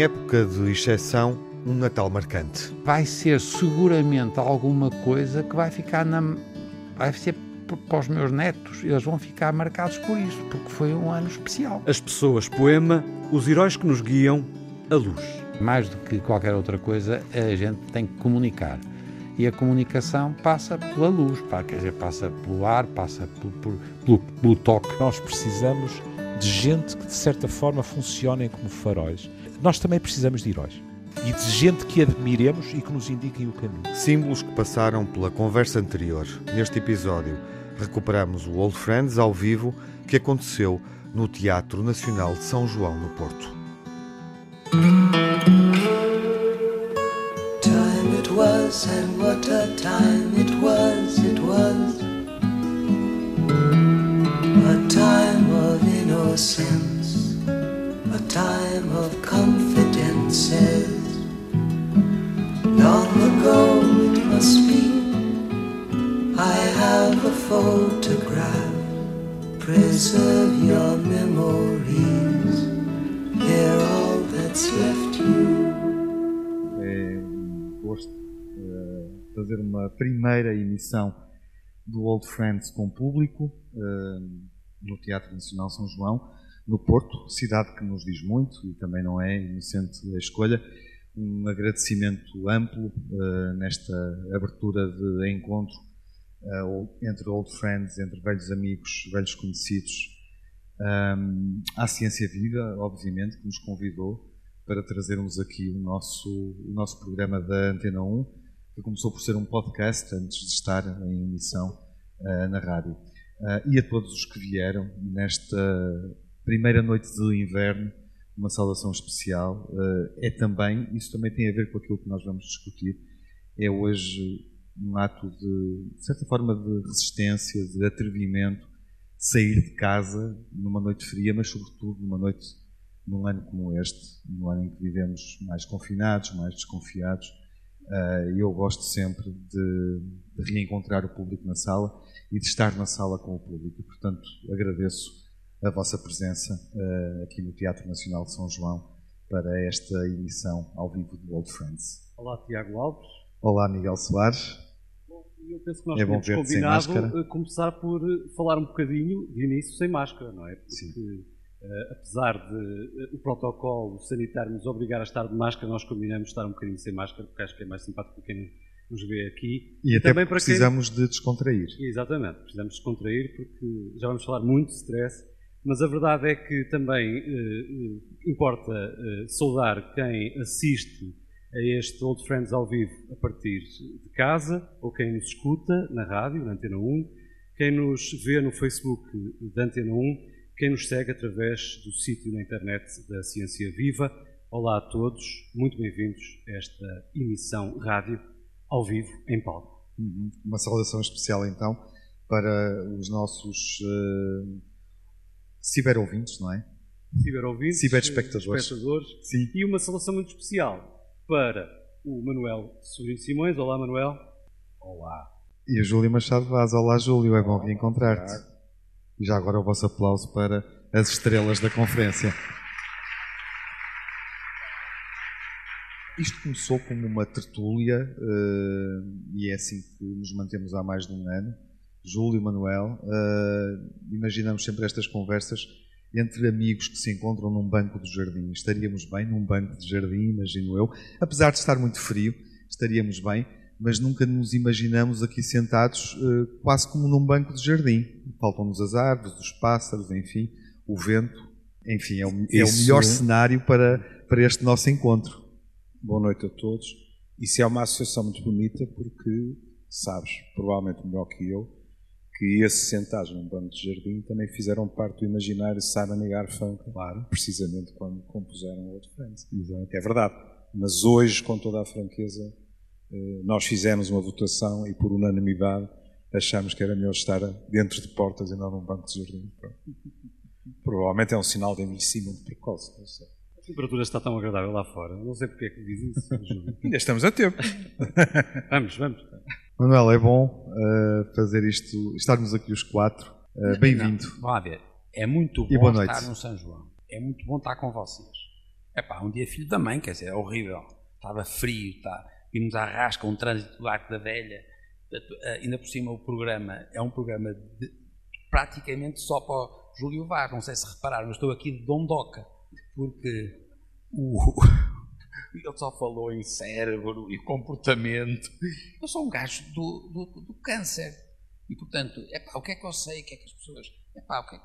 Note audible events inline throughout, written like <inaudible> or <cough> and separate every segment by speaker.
Speaker 1: Em época de exceção, um Natal marcante.
Speaker 2: Vai ser seguramente alguma coisa que vai ficar na. vai ser para os meus netos, eles vão ficar marcados por isso, porque foi um ano especial.
Speaker 1: As pessoas, poema, os heróis que nos guiam, a luz.
Speaker 2: Mais do que qualquer outra coisa, a gente tem que comunicar. E a comunicação passa pela luz, quer dizer, passa pelo ar, passa pelo, pelo, pelo, pelo toque.
Speaker 3: Nós precisamos de gente que, de certa forma, funcionem como faróis. Nós também precisamos de heróis e de gente que admiremos e que nos indiquem o caminho.
Speaker 1: Símbolos que passaram pela conversa anterior. Neste episódio, recuperamos o Old Friends ao vivo que aconteceu no Teatro Nacional de São João, no Porto. Time it was, and what a time it was, it was. Fazer uma primeira emissão do Old Friends com público uh, no Teatro Nacional São João, no Porto, cidade que nos diz muito e também não é inocente a escolha um agradecimento amplo uh, nesta abertura de encontro uh, entre old friends, entre velhos amigos, velhos conhecidos. Um, à Ciência Viva, obviamente, que nos convidou para trazermos aqui o nosso, o nosso programa da Antena 1, que começou por ser um podcast antes de estar em emissão uh, na rádio. e a todos os que vieram nesta primeira noite de inverno uma saudação especial. Uh, é também, isso também tem a ver com aquilo que nós vamos discutir, é hoje um ato de, de certa forma, de resistência, de atrevimento, sair de casa numa noite fria, mas sobretudo numa noite, num ano como este, num ano em que vivemos mais confinados, mais desconfiados. Uh, eu gosto sempre de, de reencontrar o público na sala e de estar na sala com o público. Portanto, agradeço a vossa presença uh, aqui no Teatro Nacional de São João para esta emissão ao vivo do Old Friends.
Speaker 4: Olá, Tiago Alves.
Speaker 1: Olá, Miguel Soares.
Speaker 4: Bom, eu penso que nós é temos combinado eh, começar por eh, falar um bocadinho de início sem máscara, não é? Porque, Sim. Uh, apesar de uh, o protocolo sanitário nos obrigar a estar de máscara, nós combinamos estar um bocadinho sem máscara, porque acho que é mais simpático para quem nos vê aqui.
Speaker 1: E, e até também precisamos quem... de descontrair.
Speaker 4: Exatamente, precisamos descontrair, porque já vamos falar muito de stress mas a verdade é que também eh, importa saudar quem assiste a este Old Friends ao vivo a partir de casa, ou quem nos escuta na rádio, na Antena 1, quem nos vê no Facebook da Antena 1, quem nos segue através do sítio na internet da Ciência Viva. Olá a todos, muito bem-vindos a esta emissão rádio ao vivo em palco.
Speaker 1: Uhum. Uma saudação especial então para os nossos uh ciber-ouvintes, não é?
Speaker 4: Ciber-ouvintes,
Speaker 1: ciber-espectadores.
Speaker 4: Espectadores, e uma saudação muito especial para o Manuel Sobrinho Simões. Olá, Manuel.
Speaker 2: Olá.
Speaker 1: E o Júlio Machado Vaz. Olá, Júlio, é bom reencontrar-te. E já agora o vosso aplauso para as estrelas da conferência. Isto começou como uma tertúlia uh, e é assim que nos mantemos há mais de um ano Júlio, Manuel, uh, imaginamos sempre estas conversas entre amigos que se encontram num banco de jardim. Estaríamos bem num banco de jardim, imagino eu. Apesar de estar muito frio, estaríamos bem, mas nunca nos imaginamos aqui sentados uh, quase como num banco de jardim. Faltam-nos as árvores, os pássaros, enfim, o vento. Enfim, é o, é o melhor cenário para, para este nosso encontro.
Speaker 5: Boa noite a todos. Isso é uma associação muito bonita porque sabes, provavelmente melhor que eu, que esses sentados num banco de jardim também fizeram parte do imaginário Simon e Garfunkel, claro. precisamente quando compuseram o Old Friends. Exato. É verdade. Mas hoje, com toda a franqueza, eh, nós fizemos uma votação e, por unanimidade, achamos que era melhor estar dentro de portas e não num banco de jardim. Provavelmente é um sinal de envelhecimento precoce, não sei.
Speaker 4: A temperatura está tão agradável lá fora. Não sei porque é que diz isso.
Speaker 5: Ainda estamos a tempo. <laughs>
Speaker 4: vamos, vamos.
Speaker 1: Manuel, é bom uh, fazer isto, estarmos aqui os quatro. Uh, Bem-vindo.
Speaker 2: Vamos ver, é muito bom estar no São João. É muito bom estar com vocês. Epá, um dia filho da mãe, quer dizer, é horrível. Estava frio, tá, vimos à rasca, um trânsito do Arco da Velha. Eh, ainda por cima o programa é um programa de, praticamente só para o Júlio Vaz. Não sei se repararam, mas estou aqui de Dondoca, porque o, <laughs> ele só falou em cérebro e comportamento. Eu sou um gajo do, do, do câncer. E, portanto, epá, o que é que eu sei? O que é que as pessoas. Epá, o que é que...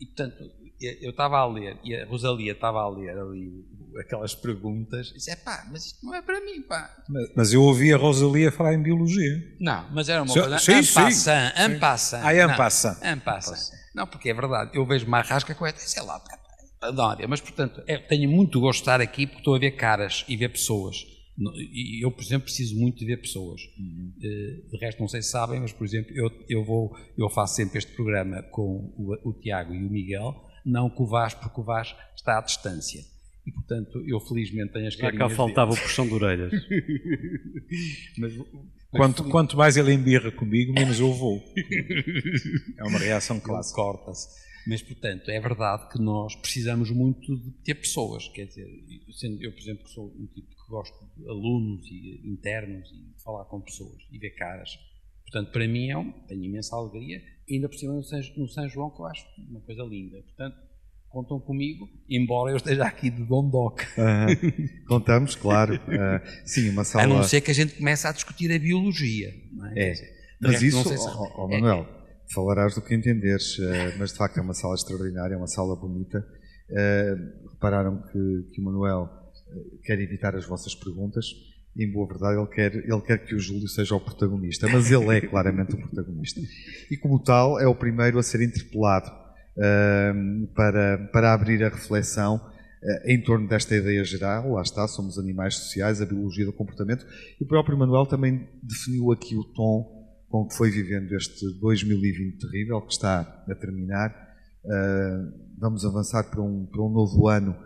Speaker 2: E, portanto, eu estava a ler, e a Rosalia estava a ler ali aquelas perguntas, e disse: pá, mas isto não é para mim, pá.
Speaker 5: Mas, mas, eu ouvi a Rosalia falar em biologia.
Speaker 2: Não, mas era uma so, coisa. Sim, ampassa, ampassa.
Speaker 5: Ah, é ampassa.
Speaker 2: Ampassa. Não, porque é verdade, eu vejo uma rasca com esta, sei lá, adoro. Mas, portanto, é, tenho muito gosto de estar aqui porque estou a ver caras e ver pessoas. E eu, por exemplo, preciso muito de ver pessoas. Uhum. Eh, de resto, não sei se sabem, mas, por exemplo, eu, eu, vou, eu faço sempre este programa com o, o Tiago e o Miguel, não com o Vaz, porque o Vaz está à distância. E, portanto, eu felizmente tenho as carinhas
Speaker 4: Já cá faltava o puxão de orelhas. <laughs>
Speaker 5: mas, mas quanto, quanto mais ele embirra comigo, menos eu vou. É uma reação clássica.
Speaker 2: Corta-se. Mas, portanto, é verdade que nós precisamos muito de ter pessoas. Quer dizer, sendo eu, por exemplo, sou um tipo gosto de alunos e internos e de falar com pessoas e ver caras. Portanto, para mim é um, tenho imensa alegria, ainda por cima no São, no São João, que eu acho uma coisa linda. Portanto, contam comigo, embora eu esteja aqui de Dondoc.
Speaker 1: Uh, contamos, claro. Uh, <laughs> sim, uma sala...
Speaker 2: A não ser que a gente comece a discutir a biologia. Não é?
Speaker 1: é. Mas isso, se... oh, oh, Manuel, é, falarás do que entenderes, uh, mas de facto é uma sala extraordinária, é uma sala bonita. Uh, repararam que, que o Manuel eh, quer evitar as vossas perguntas. Em boa verdade, ele quer, ele quer que o Júlio seja o protagonista, mas ele é claramente o protagonista. E, como tal, é o primeiro a ser interpelado uh, para, para abrir a reflexão em torno desta ideia geral, lá está, somos animais sociais, a biologia do comportamento, e o próprio Manuel também definiu aqui o tom com que foi vivendo este 2020 terrível que está a terminar. Uh, vamos avançar para um, para um novo ano,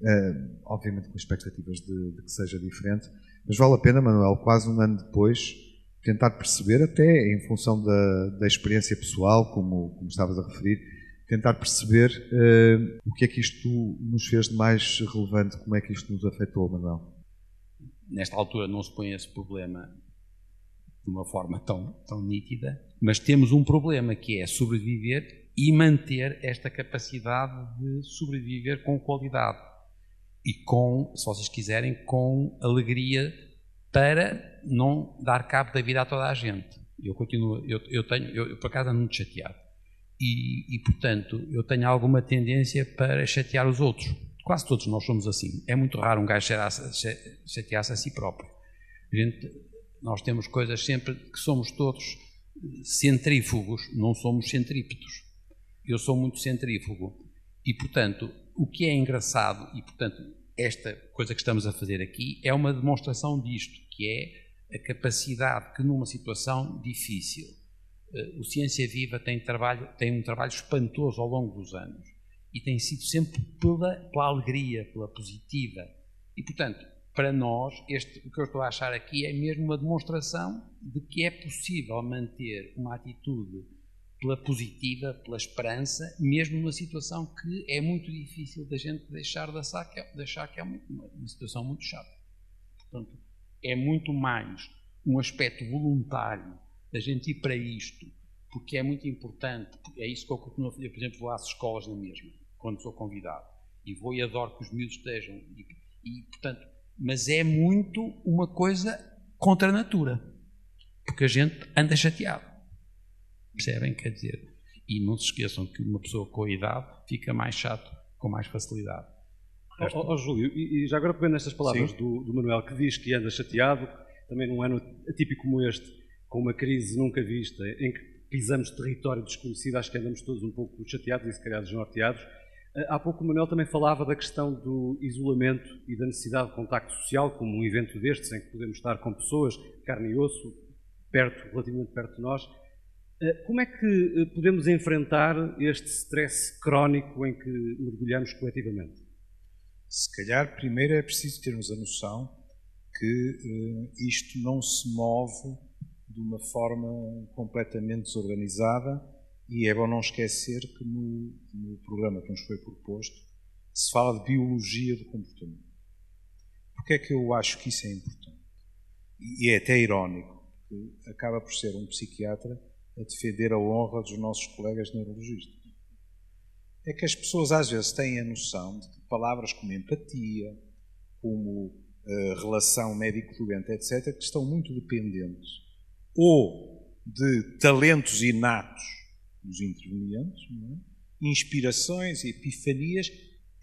Speaker 1: uh, obviamente com expectativas de, de, que seja diferente, mas vale a pena, Manuel, quase um ano depois, tentar perceber, até em função da, da experiência pessoal, como, como estavas a referir, tentar perceber uh, o que é que isto nos fez de mais relevante, como é que isto nos afetou, Manuel.
Speaker 2: Nesta altura não se põe esse problema de uma forma tão, tão nítida, mas temos um problema que é sobreviver e manter esta capacidade de sobreviver com qualidade e com, se vocês quiserem, com alegria para não dar cabo da vida a toda a gente. Eu continuo, eu, eu tenho, eu, eu por acaso ando muito chateado e, e, portanto, eu tenho alguma tendência para chatear os outros. Quase todos nós somos assim. É muito raro um gajo chatear-se a si próprio. A gente nós temos coisas sempre que somos todos centrífugos, não somos centrípetos. Eu sou muito centrífugo. E, portanto, o que é engraçado, e, portanto, esta coisa que estamos a fazer aqui é uma demonstração disto, que é a capacidade que numa situação difícil, eh, o Ciência Viva tem, trabalho, tem um trabalho espantoso ao longo dos anos e tem sido sempre pela, pela alegria, pela positiva. E, portanto, para nós, este, o que eu estou a achar aqui é mesmo uma demonstração de que é possível manter uma atitude pela positiva, pela esperança, mesmo numa situação que é muito difícil da gente deixar de achar que é, de achar que é uma, uma situação muito chata. Portanto, é muito mais um aspecto voluntário da gente ir para isto, porque é muito importante, é isso que eu continuo a fazer, por exemplo, vou às escolas na mesma, quando sou convidado, e vou e adoro que os miúdos estejam, e, e portanto, mas é muito uma coisa contra a natura, porque a gente anda chateado. Percebem? Quer dizer, e não se esqueçam que uma pessoa com a idade fica mais chato com mais facilidade.
Speaker 4: Ó oh, oh, Júlio, e, já agora pegando estas palavras do, do, Manuel, que diz que anda chateado, também num ano atípico como este, com uma crise nunca vista, em que pisamos território desconhecido, acho que andamos todos um pouco chateados e se calhar desnorteados, eh, há pouco o Manuel também falava da questão do isolamento e da necessidade de contacto social, como um evento destes, em que podemos estar com pessoas, carne e osso, perto, relativamente perto de nós. Eh, como é que eh, podemos enfrentar este stress crónico em que mergulhamos coletivamente?
Speaker 5: Se calhar, primeiro é preciso termos a noção que isto não se move de uma forma completamente desorganizada e é bom não esquecer que no, no, programa que nos foi proposto se fala de biologia do comportamento. Porquê é que eu acho que isso é importante? E é até irónico, porque acaba por ser um psiquiatra a defender a honra dos nossos colegas neurologistas. É que as pessoas às vezes têm a noção de que palavras como empatia, como uh, relação médico-doente, etc., que estão muito dependentes ou de talentos inatos dos intervenientes, é? inspirações e epifanias,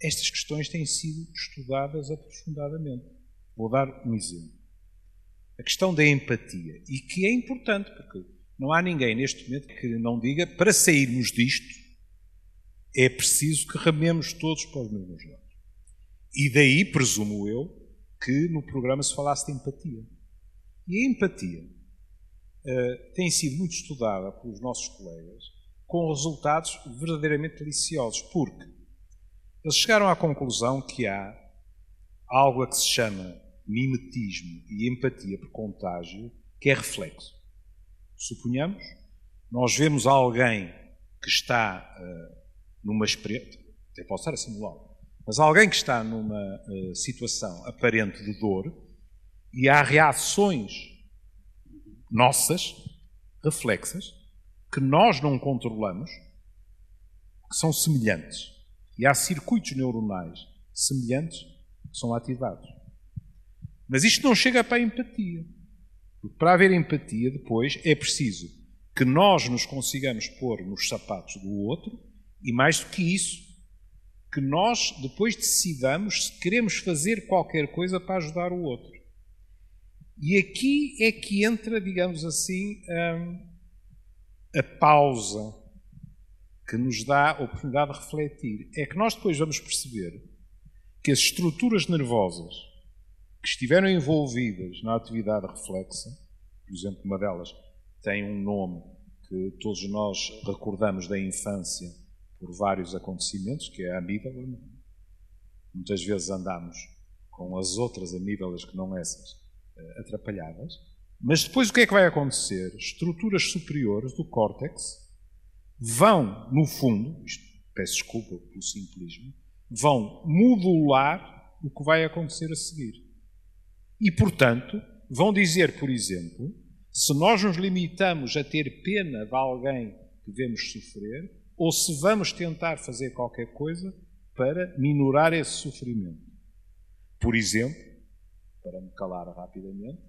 Speaker 5: estas questões têm sido estudadas aprofundadamente. Vou dar um exemplo. A questão da empatia, e que é importante, porque não há ninguém neste momento que não diga para sairmos disto é preciso que rememos todos para os mesmos lados. E daí, presumo eu, que no programa se falasse de empatia. E a empatia uh, tem sido muito estudada pelos nossos colegas com resultados verdadeiramente deliciosos, porque eles chegaram à conclusão que há algo a que se chama mimetismo e empatia por contágio, que é reflexo. Suponhamos, nós vemos alguém que está uh, numa experiência, até pode estar a mas alguém que está numa uh, situação aparente de dor e há reações nossas, reflexas, que nós não controlamos, que são semelhantes. E há circuitos neuronais semelhantes que são ativados. Mas isto não chega para a empatia. Porque para haver empatia, depois, é preciso que nós nos consigamos pôr nos sapatos do outro e, mais do que isso, que nós depois decidamos se queremos fazer qualquer coisa para ajudar o outro. E aqui é que entra, digamos assim, a, a pausa que nos dá a oportunidade de refletir. É que nós depois vamos perceber que as estruturas nervosas que estiveram envolvidas na atividade reflexa, por exemplo, uma delas tem um nome que todos nós recordamos da infância por vários acontecimentos, que é a amígdala. Muitas vezes andamos com as outras amígdalas que não essas eh, atrapalhadas. Mas depois o que é que vai acontecer? Estruturas superiores do córtex vão, no fundo, isto, peço desculpa pelo simplismo, vão modular o que vai acontecer a seguir. E, portanto, vão dizer, por exemplo, se nós nos limitamos a ter pena de alguém que vemos sofrer, ou se vamos tentar fazer qualquer coisa para minorar esse sofrimento. Por exemplo, para me calar rapidamente,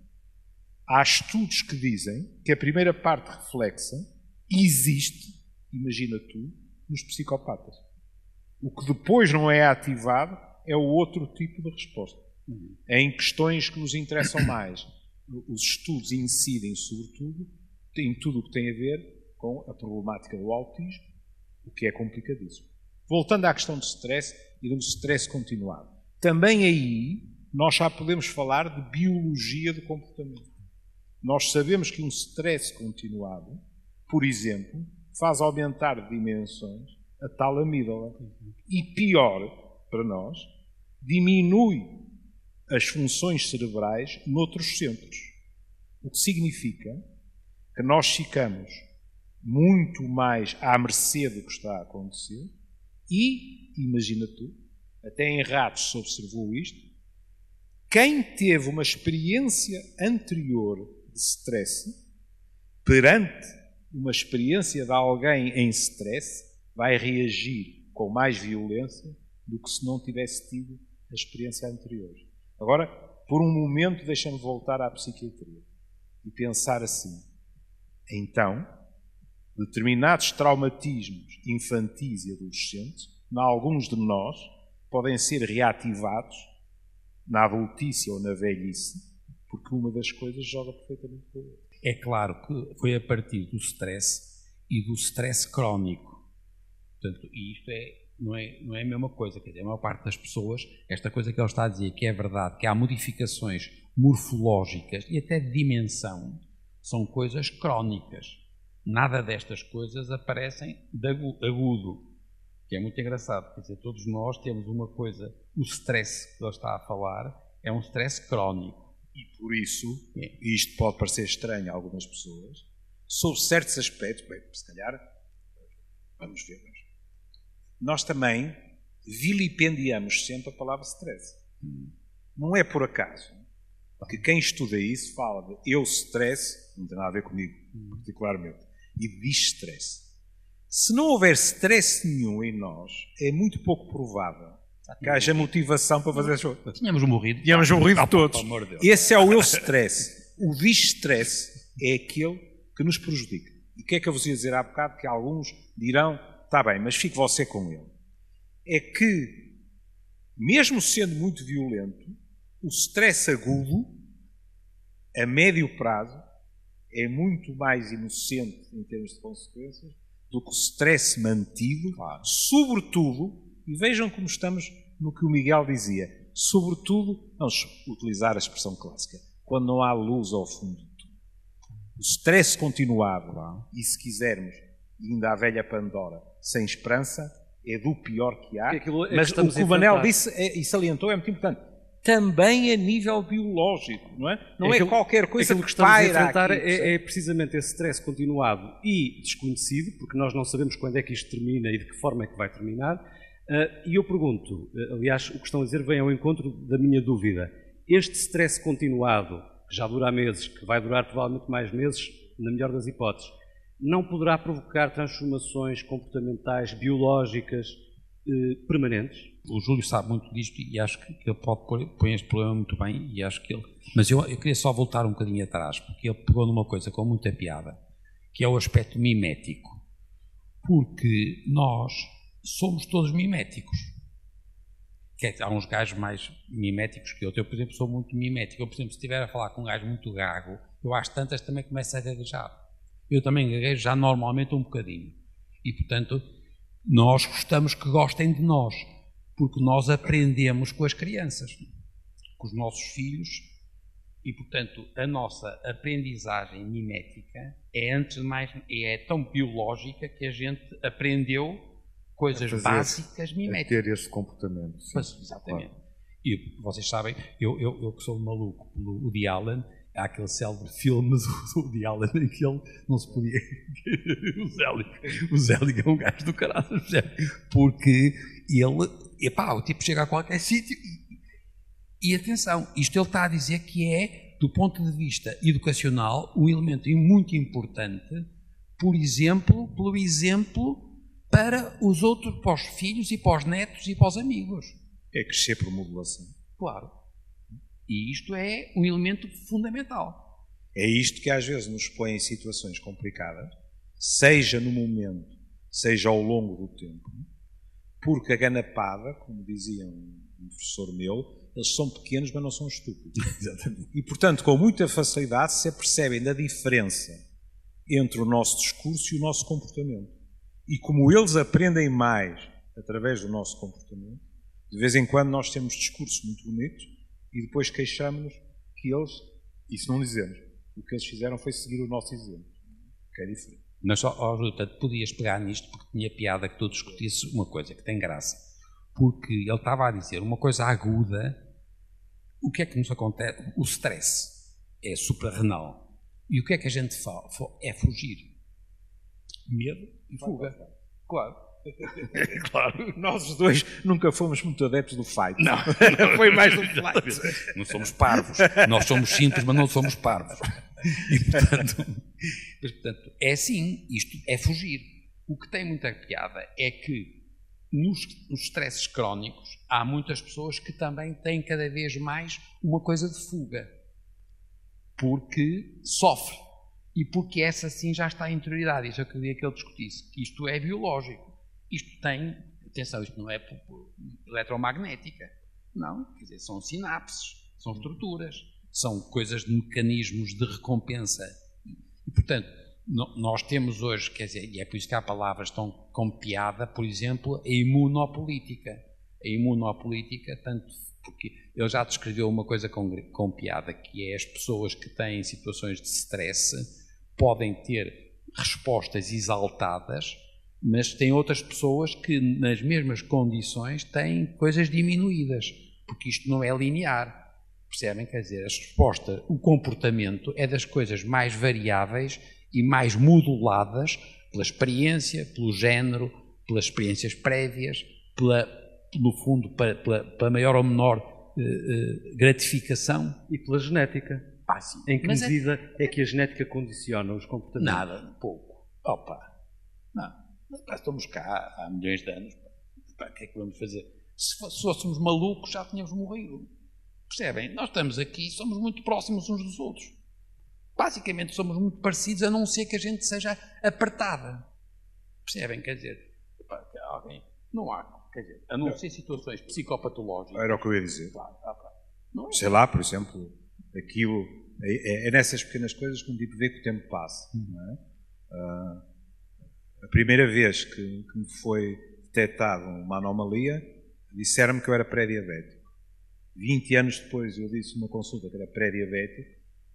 Speaker 5: há estudos que dizem que a primeira parte reflexa existe imagina tu, nos psicopatas. O que depois não é ativado é o outro tipo de resposta. É em questões que nos interessam mais. Os estudos incidem, sobretudo, em tudo o que tem a ver com a problemática do autismo, o que é complicadíssimo. Voltando à questão do stress e do stress continuado. Também aí nós já podemos falar de biologia do comportamento. Nós sabemos que um stress continuado, por exemplo, faz aumentar de dimensões a tal amígdala. E pior para nós, diminui as funções cerebrais noutros centros. O que significa que nós ficamos muito mais à mercê do que está a acontecer e, imagina tu, até em ratos se observou isto, quem teve uma experiência anterior de stress perante uma experiência de alguém em stress vai reagir com mais violência do que se não tivesse tido a experiência anterior. Agora, por um momento, deixa-me voltar à psiquiatria e pensar assim. Então, determinados traumatismos infantis e adolescentes, em alguns de nós, podem ser reativados na adultícia ou na velhice, porque uma das coisas joga perfeitamente com a outra.
Speaker 2: É claro que foi a partir do stress e do stress crónico. Portanto, isto é, não, é, não é a mesma coisa. Quer dizer, a maior parte das pessoas, esta coisa que ele está a dizer, que é verdade, que há modificações morfológicas e até de dimensão, são coisas crónicas. Nada destas coisas aparecem de agudo, que é muito engraçado. Quer dizer, todos nós temos uma coisa, o stress que ele está a falar é um stress crónico.
Speaker 5: E por isso, e isto pode parecer estranho a algumas pessoas, sob certos aspectos, bem, se calhar, vamos ver, nós também vilipendiamos sempre a palavra stress. Não é por acaso que quem estuda isso fala de eu stress, não tem nada a ver comigo, particularmente, e diz stress. Se não houver stress nenhum em nós, é muito pouco provável que haja motivação para fazer as coisas.
Speaker 2: Tínhamos morrido.
Speaker 5: Tínhamos morrido
Speaker 2: Ah,
Speaker 5: todos.
Speaker 2: de.
Speaker 5: Esse é o eu stress. O distress é aquele que nos prejudica. E o que é que eu vos ia dizer há bocado? Que alguns dirão, está bem, mas fique você com ele. É que, mesmo sendo muito violento, o stress agudo, a médio prazo, é muito mais inocente em termos de consequências do que o stress mantido, sobretudo, e vejam como estamos no que o Miguel dizia, sobretudo, vamos utilizar a expressão clássica, quando não há luz ao fundo do túnel. O stress continuado, e se quisermos, ainda a velha Pandora, sem esperança, é do pior que há.
Speaker 4: Que é que
Speaker 5: Mas o que o
Speaker 4: a
Speaker 5: Manel
Speaker 4: enfrentar.
Speaker 5: disse é- e salientou é muito importante. Também a nível biológico, não é? Não é,
Speaker 4: aquilo-
Speaker 5: qualquer coisa
Speaker 4: aquilo que estamos a enfrentar
Speaker 5: aqui,
Speaker 4: é, é precisamente esse stress continuado e desconhecido, porque nós não sabemos quando é que isto termina e de que forma é que vai terminar. Ah, e eu pergunto, ah, aliás, o que estão a dizer vem ao encontro da minha dúvida. Este stress continuado, que já dura meses, que vai durar provavelmente mais meses, na melhor das hipóteses, não poderá provocar transformações comportamentais, biológicas, eh, permanentes?
Speaker 2: O Júlio sabe muito disto e acho que ele pode pôr, põe este problema muito bem e acho que ele... Mas eu, eu queria só voltar um bocadinho atrás, porque ele pegou numa coisa com muita piada, que é o aspecto mimético. Porque nós somos todos miméticos. Que há uns gajos mais miméticos que outros. Eu, por exemplo, sou muito mimético. Eu, por exemplo, se estiver a falar com um gajo muito gago, eu às tantas também começo a gaguejar. Eu também gaguejo já normalmente um bocadinho. E, portanto, nós gostamos que gostem de nós, porque nós aprendemos com as crianças, com os nossos filhos, e portanto a nossa aprendizagem mimética é antes de mais é tão biológica que a gente aprendeu coisas
Speaker 1: fazer-
Speaker 2: básicas
Speaker 1: a
Speaker 2: miméticas.
Speaker 1: ter esse comportamento. sim.
Speaker 2: Pois, exatamente. E vocês sabem, eu, eu, eu que sou maluco pelo Woody Allen, há aquele célebre filme do Woody Allen em que ele não se podia. <laughs> o Zelig. O é um gajo do caralho? Porque ele. Epá, o tipo chega a qualquer sítio e. E atenção, isto ele está a dizer que é, do ponto de vista educacional, um elemento muito importante, por exemplo, pelo exemplo para os outros, para os filhos e para os netos e para os amigos.
Speaker 5: É crescer por modulação.
Speaker 2: Claro. E isto é um elemento fundamental.
Speaker 5: É isto que às vezes nos põe em situações complicadas, seja no momento, seja ao longo do tempo, porque a ganapada, como dizia um professor meu, eles são pequenos, mas não são estúpidos. <laughs> E, portanto, com muita facilidade se apercebem da diferença entre o nosso discurso e o nosso comportamento. E como eles aprendem mais através do nosso comportamento, de vez em quando nós temos discursos muito bonitos e depois queixamos-nos que eles, isso não dizemos, o que eles fizeram foi seguir o nosso exemplo, que é diferente.
Speaker 2: Mas só, ó, Ruta, podias pegar nisto porque tinha piada que tu discutisse uma coisa que tem graça. Porque ele estava a dizer uma coisa aguda. O que é que nos acontece? O stress é suprarrenal. E o que é que a gente fala? É fugir. Medo e fuga. Claro. <laughs> claro.
Speaker 5: Nós os dois nunca fomos muito adeptos do fight.
Speaker 2: Não. <laughs>
Speaker 5: foi mais do fight.
Speaker 2: Não somos parvos. Nós somos simples, mas não somos parvos. E, portanto, mas, portanto, é assim. Isto é fugir. O que tem muita piada é que nos, nos stresses crónicos há muitas pessoas que também têm cada vez mais uma coisa de fuga. Porque sofre. E porque essa sim já está interioridade. Isso eu queria que ele discutisse. Que isto é biológico. Isto tem. Atenção, isto não é eletromagnética. Não. Quer dizer, são sinapses, são estruturas, são coisas de mecanismos de recompensa. E, portanto, nós temos hoje, quer dizer, e é por isso que há palavras tão com piada, por exemplo, a imunopolítica. A imunopolítica, tanto porque ele já descreveu uma coisa com, com piada, que é as pessoas que têm situações de stress podem ter respostas exaltadas, mas tem outras pessoas que, nas mesmas condições, têm coisas diminuídas, porque isto não é linear. Percebem? Quer dizer, a resposta, o comportamento é das coisas mais variáveis e mais moduladas pela experiência, pelo género, pelas experiências prévias, pela, no fundo, para, para maior ou menor uh, uh, gratificação.
Speaker 4: E pela genética.
Speaker 2: Ah, sim.
Speaker 4: Em que Mas é medida é... é... que a genética condiciona os comportamentos?
Speaker 2: Nada, pouco. Opa, não. Estamos cá há milhões de anos. o que é que vamos fazer? Se fôssemos malucos, já tínhamos morrido. Percebem? Nós estamos aqui somos muito próximos uns dos outros. Basicamente somos muito parecidos, a não ser que a gente seja apertada. Percebem? Quer dizer, alguém. Não há. Quer dizer, a não, não. ser situações psicopatológicas.
Speaker 5: Era o que eu ia dizer. Claro, Não é. Sei lá, por exemplo, aquilo. É, é, é, nessas pequenas coisas que um tipo vê que o tempo passa. Hum. É? Uh, a primeira vez que, que me foi detectada uma anomalia, disseram-me que eu era pré-diabético. 20 anos depois eu disse numa consulta que era pré-diabético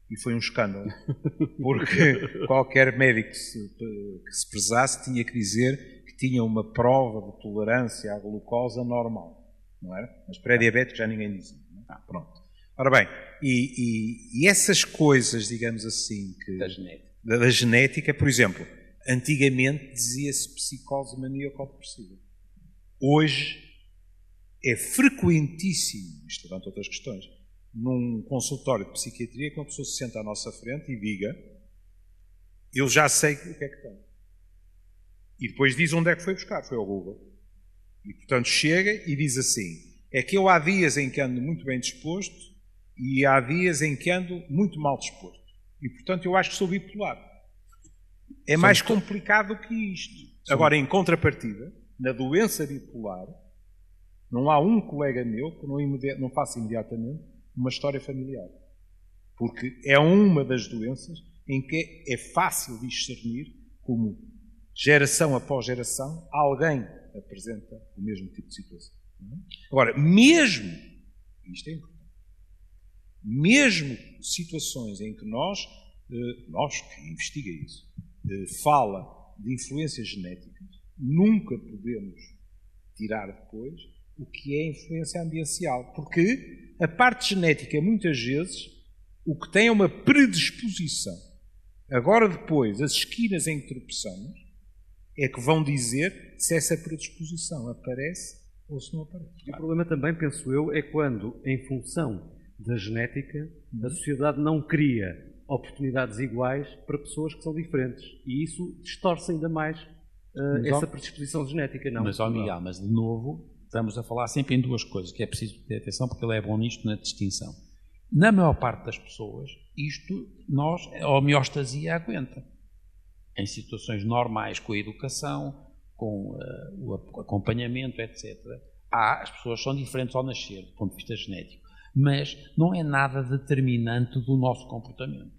Speaker 5: e foi um escândalo, <laughs> porque qualquer médico que se, que se prezasse tinha que dizer que tinha uma prova de tolerância à glucosa normal, não era? Mas pré-diabético já ninguém dizia. Ah, pronto. Ora bem, e, e, e, essas coisas, digamos assim, que,
Speaker 2: da, genética.
Speaker 5: Da, da genética, por exemplo, antigamente dizia-se psicose maníaco-depressiva. Hoje é frequentíssimo, isto levanta outras questões, num consultório de psiquiatria que uma pessoa se senta à nossa frente e diga eu já sei o que é que tem. E depois diz onde é que foi buscar, foi ao Google. E portanto chega e diz assim, é que eu há dias em que ando muito bem disposto e há dias em que ando muito mal disposto. E portanto eu acho que sou bipolar. É mais complicado que isto. Agora, em contrapartida, na doença bipolar, não há um colega meu que não, não faça imediatamente uma história familiar. Porque é uma das doenças em que é fácil discernir como geração após geração alguém apresenta o mesmo tipo de situação. Agora, mesmo, isto é importante, mesmo situações em que nós, eh, nós que investiga isso, fala de influências genéticas, nunca podemos tirar depois o que é influência ambiental. Porque a parte genética, muitas vezes, o que tem é uma predisposição. Agora, depois, as esquinas em que tropeçamos é que vão dizer se essa predisposição aparece ou se não aparece.
Speaker 4: O problema também, penso eu, é quando, em função da genética, a sociedade não cria oportunidades iguais para pessoas que são diferentes. E isso distorce ainda mais uh, essa predisposição genética, não?
Speaker 2: Mas, ó Miguel, mas de novo, estamos a falar sempre em duas coisas, que é preciso ter atenção porque ele é bom nisto na distinção. Na maior parte das pessoas, isto nós, a homeostasia aguenta. Em situações normais, com a educação, com uh, o acompanhamento, etc. Há, as pessoas são diferentes ao nascer, do ponto de vista genético. Mas não é nada determinante do nosso comportamento.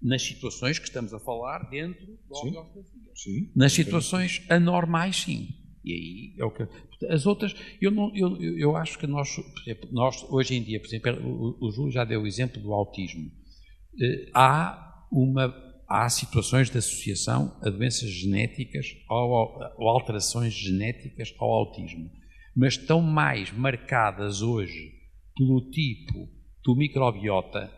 Speaker 2: Nas situações que estamos a falar dentro da homeostasia.
Speaker 5: Sim.
Speaker 2: Nas situações anormais, sim. E aí é o que. As outras, eu, não, eu, eu acho que nós, exemplo, nós, hoje em dia, por exemplo, o, o Júlio já deu o exemplo do autismo. Eh, há, uma, há situações de associação a doenças genéticas ou, ou alterações genéticas ao autismo, mas estão mais marcadas hoje pelo tipo do microbiota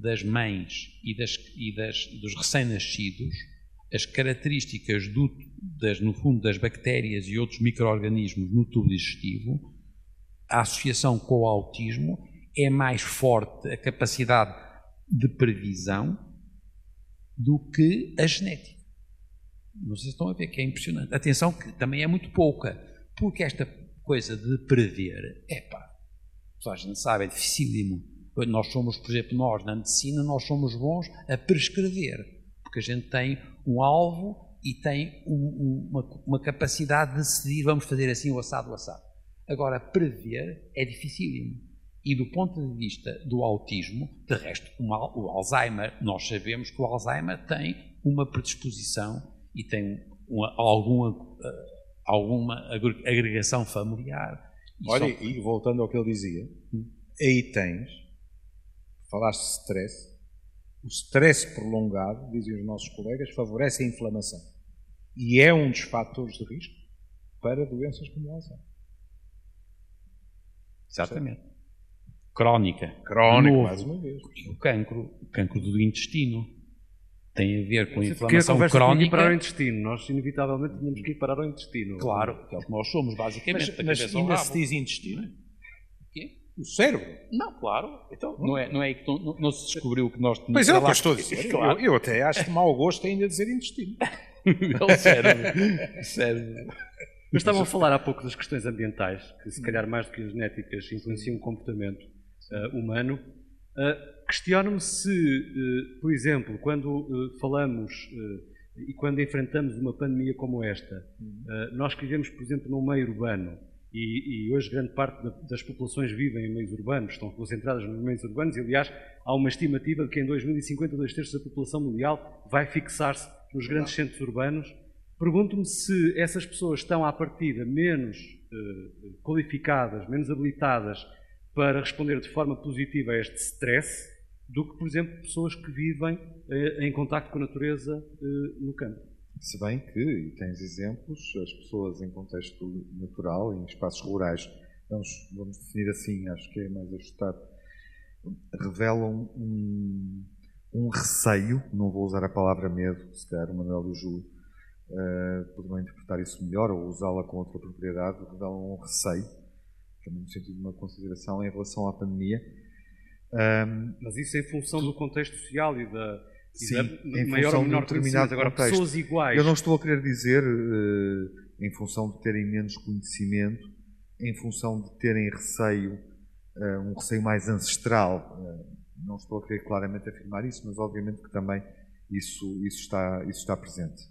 Speaker 2: das mães e, das, e das, dos recém-nascidos as características do, das, no fundo das bactérias e outros micro-organismos no tubo digestivo, a associação com o autismo é mais forte a capacidade de previsão do que a genética. Não sei se estão a ver que é impressionante. Atenção que também é muito pouca, porque esta coisa de prever, é pá, a gente sabe, é dificílimo. Nós somos, por exemplo, nós na medicina, nós somos bons a prescrever porque a gente tem um alvo e tem um, um, uma, uma, capacidade de decidir, vamos fazer assim o assado, o assado. Agora, prever é dificílimo. E do ponto de vista do autismo, de resto, o Alzheimer, nós sabemos que o Alzheimer tem uma predisposição e tem uma, alguma, eh, alguma agregação familiar.
Speaker 5: E Olha, só... e voltando ao que ele dizia, hum. aí tens, falaste de stress, o stress prolongado, dizem os nossos colegas, favorece a inflamação e é um dos fatores de risco para doenças como o Alzheimer.
Speaker 2: Exatamente. Crónica.
Speaker 5: Crónica, mais uma vez.
Speaker 2: E o cancro, o cancro do intestino. tem a ver com
Speaker 4: Porque
Speaker 2: inflamação
Speaker 4: a
Speaker 2: crónica.
Speaker 4: Tinha que ir parar ao intestino. Nós, inevitavelmente, tínhamos que ir parar ao intestino.
Speaker 2: Claro, que é o que nós somos, basicamente.
Speaker 5: Mas, mas ainda se diz intestino? O cérebro?
Speaker 2: Não, claro. Então, não é, não é que não, não se descobriu que nós.
Speaker 5: Pois é, o que eu estou a dizer.
Speaker 2: Claro.
Speaker 5: Eu, eu até acho de mau gosto ainda dizer intestino.
Speaker 2: É o cérebro. Cérebro.
Speaker 4: Mas estavam a falar há pouco das questões ambientais, que se calhar mais do que as genéticas influenciam o comportamento eh, humano. Uh, Questiono-me se, eh, por exemplo, quando falamos e quando enfrentamos uma pandemia como esta, eh, nós que vivemos, por exemplo, num meio urbano, e, e hoje grande parte da- das populações vivem em meios urbanos, estão concentradas nos meios urbanos, e aliás há uma estimativa de que em 2050 dois terços da população mundial vai fixar-se nos grandes centros urbanos. Pergunto-me se essas pessoas estão à partida menos eh, qualificadas, menos habilitadas para responder de forma positiva a este stress do que, por exemplo, pessoas que vivem eh, em contacto com a natureza eh, no campo.
Speaker 1: Se bem que, e tens exemplos, as pessoas em contexto natural, em espaços rurais, vamos, vamos definir assim, acho que é mais ajustado, revelam um, um receio, não vou usar a palavra medo, se calhar o Manuel e o Júlio uh, poderão interpretar isso melhor ou usá-la com outra propriedade, revelam um receio, também no sentido de uma consideração em relação à pandemia. Um,
Speaker 4: Mas isso em função do contexto social e da,
Speaker 1: Sim,
Speaker 4: da
Speaker 1: em
Speaker 4: maior ou
Speaker 1: função de um
Speaker 4: menor
Speaker 1: determinado
Speaker 4: conhecimento. Agora,
Speaker 1: contexto.
Speaker 4: pessoas iguais.
Speaker 1: Eu não estou a querer dizer, eh, em função de terem menos conhecimento, em função de terem receio, eh, um receio mais ancestral. eh, não estou a querer claramente afirmar isso, mas obviamente que também isso, isso, está, isso está presente.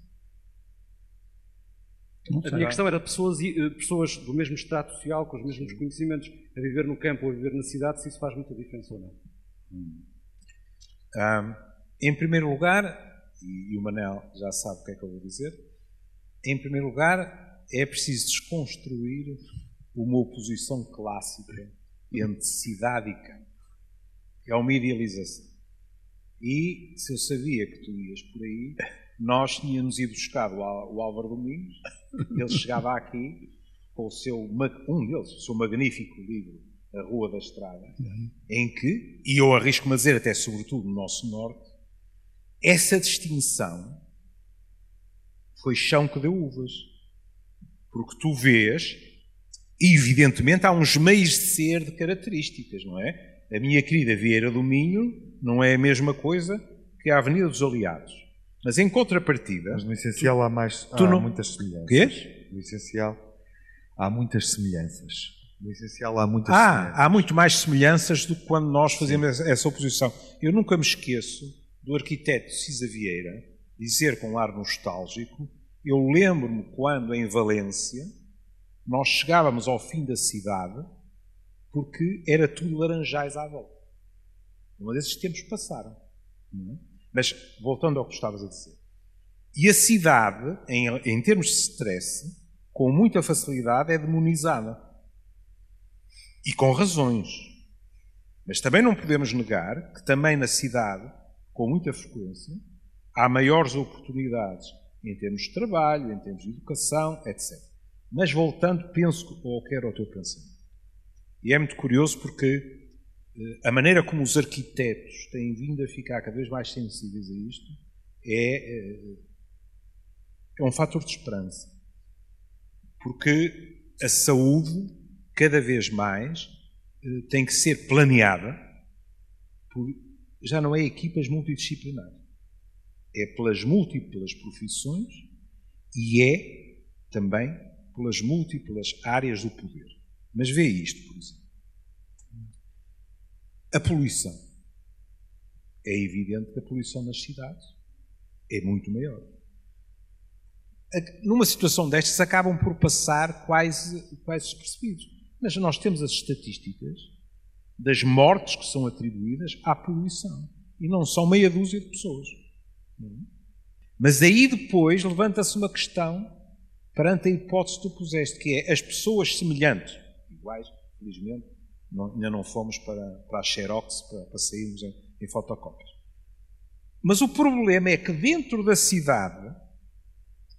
Speaker 4: A minha questão era pessoas, pessoas do mesmo estrato social, com os mesmos conhecimentos, a viver no campo ou a viver na cidade, se isso faz muita diferença ou não.
Speaker 5: Ahm, em primeiro lugar, e, o Manel já sabe o que é que eu vou dizer, em primeiro lugar é preciso desconstruir uma oposição clássica entre cidade e campo. É uma idealização. E se eu sabia que tu ias por aí, nós tínhamos ido buscar o, o Álvaro Domingos, ele chegava aqui com o seu, um deles, o seu magnífico livro, A Rua da Estrada, em que, e eu arrisco-me a dizer até sobretudo no nosso norte, essa distinção foi chão que deu uvas. Porque tu vês, evidentemente há uns meios de ser de características, não é? A minha querida Vieira do Minho não é a mesma coisa que a Avenida dos Aliados. Mas em contrapartida,
Speaker 1: Mas no essencial há, mais,
Speaker 5: tu
Speaker 1: há
Speaker 5: não-
Speaker 1: muitas semelhanças.
Speaker 5: Quê?
Speaker 1: No essencial há muitas semelhanças. No essencial há muitas
Speaker 5: Ah,
Speaker 1: semelhanças.
Speaker 5: há muito mais semelhanças do que quando nós fazemos essa- essa oposição. Eu nunca me esqueço do arquiteto Cisa Vieira dizer com um ar nostálgico: Eu lembro-me quando em Valência nós chegávamos ao fim da cidade porque era tudo laranjais à volta. Mas esses tempos passaram. é? Mas voltando ao que estavas a dizer. E a cidade, em, em termos de stress, com muita facilidade é demonizada. E com razões. Mas também não podemos negar que também na cidade, com muita frequência, há maiores oportunidades em termos de trabalho, em termos de educação, etc. Mas voltando, penso ou quero ao teu pensamento. E é muito curioso porque eh, a maneira como os arquitetos têm vindo a ficar cada vez mais sensíveis a isto é, eh, é um fator de esperança. Porque a saúde, cada vez mais, eh, tem que ser planeada por, já não é equipas multidisciplinares. É pelas múltiplas profissões e é também pelas múltiplas áreas do poder. Mas vê isto, por exemplo. A poluição. É evidente que a poluição nas cidades é muito maior. Numa situação destas, acabam por passar quase, quase despercebidos. Mas nós temos as estatísticas das mortes que são atribuídas à poluição. E não são meia dúzia de pessoas. Mas aí depois levanta-se uma questão perante a hipótese que tu puseste, que é as pessoas semelhantes, iguais, felizmente, não- ainda não fomos para, para a Xerox para, para sairmos em, em fotocópias. Mas o problema é que dentro da cidade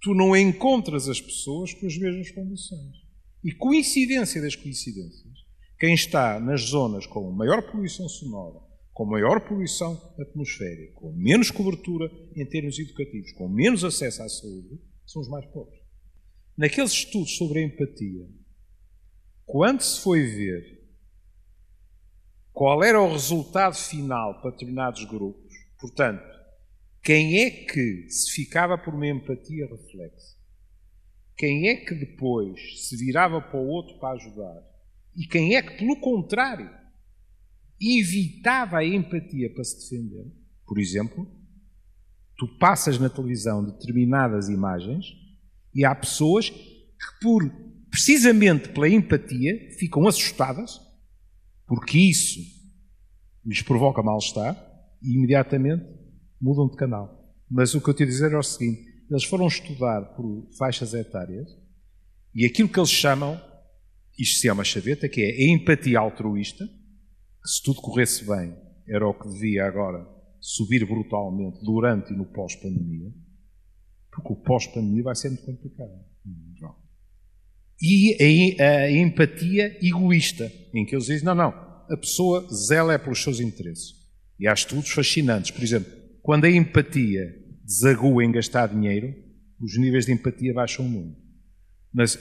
Speaker 5: tu não encontras as pessoas com as mesmas condições. E coincidência das coincidências, quem está nas zonas com maior poluição sonora, com maior poluição atmosférica, com menos cobertura em termos educativos, com menos acesso à saúde, são os mais pobres. Naqueles estudos sobre a empatia, quando se foi ver qual era o resultado final para determinados grupos, portanto, quem é que se ficava por uma empatia reflexa, quem é que depois se virava para o outro para ajudar, e quem é que, pelo contrário, evitava a empatia para se defender. Por exemplo, tu passas na televisão determinadas imagens e há pessoas que, por, precisamente pela empatia, ficam assustadas, porque isso lhes provoca mal-estar e imediatamente mudam de canal. Mas o que eu te dizer é o seguinte: eles foram estudar por faixas etárias e aquilo que eles chamam, isto se chama chaveta, que é a empatia altruísta, que se tudo corresse bem, era o que devia agora subir brutalmente durante e no pós-pandemia, porque o pós-pandemia vai ser muito complicado. E a, a, empatia egoísta, em que eles dizem, não, não, a pessoa zela é pelos seus interesses. E há estudos fascinantes. Por exemplo, quando a empatia desagua em gastar dinheiro, os níveis de empatia baixam muito. Mas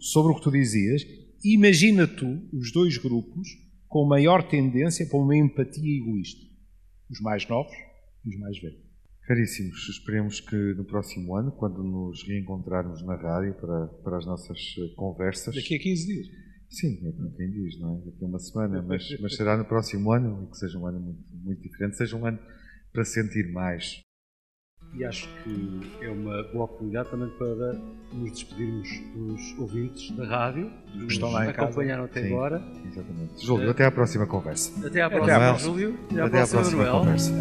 Speaker 5: sobre o que tu dizias, imagina tu os dois grupos com maior tendência para uma empatia egoísta. Os mais novos e os mais velhos.
Speaker 1: Caríssimos, esperemos que no próximo ano, quando nos reencontrarmos na rádio para, para as nossas eh, conversas.
Speaker 5: Daqui a 15 dias.
Speaker 1: Sim, é como quem diz, não é? Daqui a uma semana, mas, mas será no próximo ano e que seja um ano muito, muito diferente, seja um ano para sentir mais.
Speaker 4: E acho que é uma boa oportunidade também para nos despedirmos dos ouvintes da rádio,
Speaker 5: que estão lá em
Speaker 4: acompanharam até
Speaker 1: Sim,
Speaker 4: agora.
Speaker 1: Exatamente. Júlio, até à próxima conversa.
Speaker 4: Até à próxima,
Speaker 5: Até à
Speaker 4: Júlio.
Speaker 1: Até à próxima
Speaker 4: Manuel.
Speaker 1: conversa.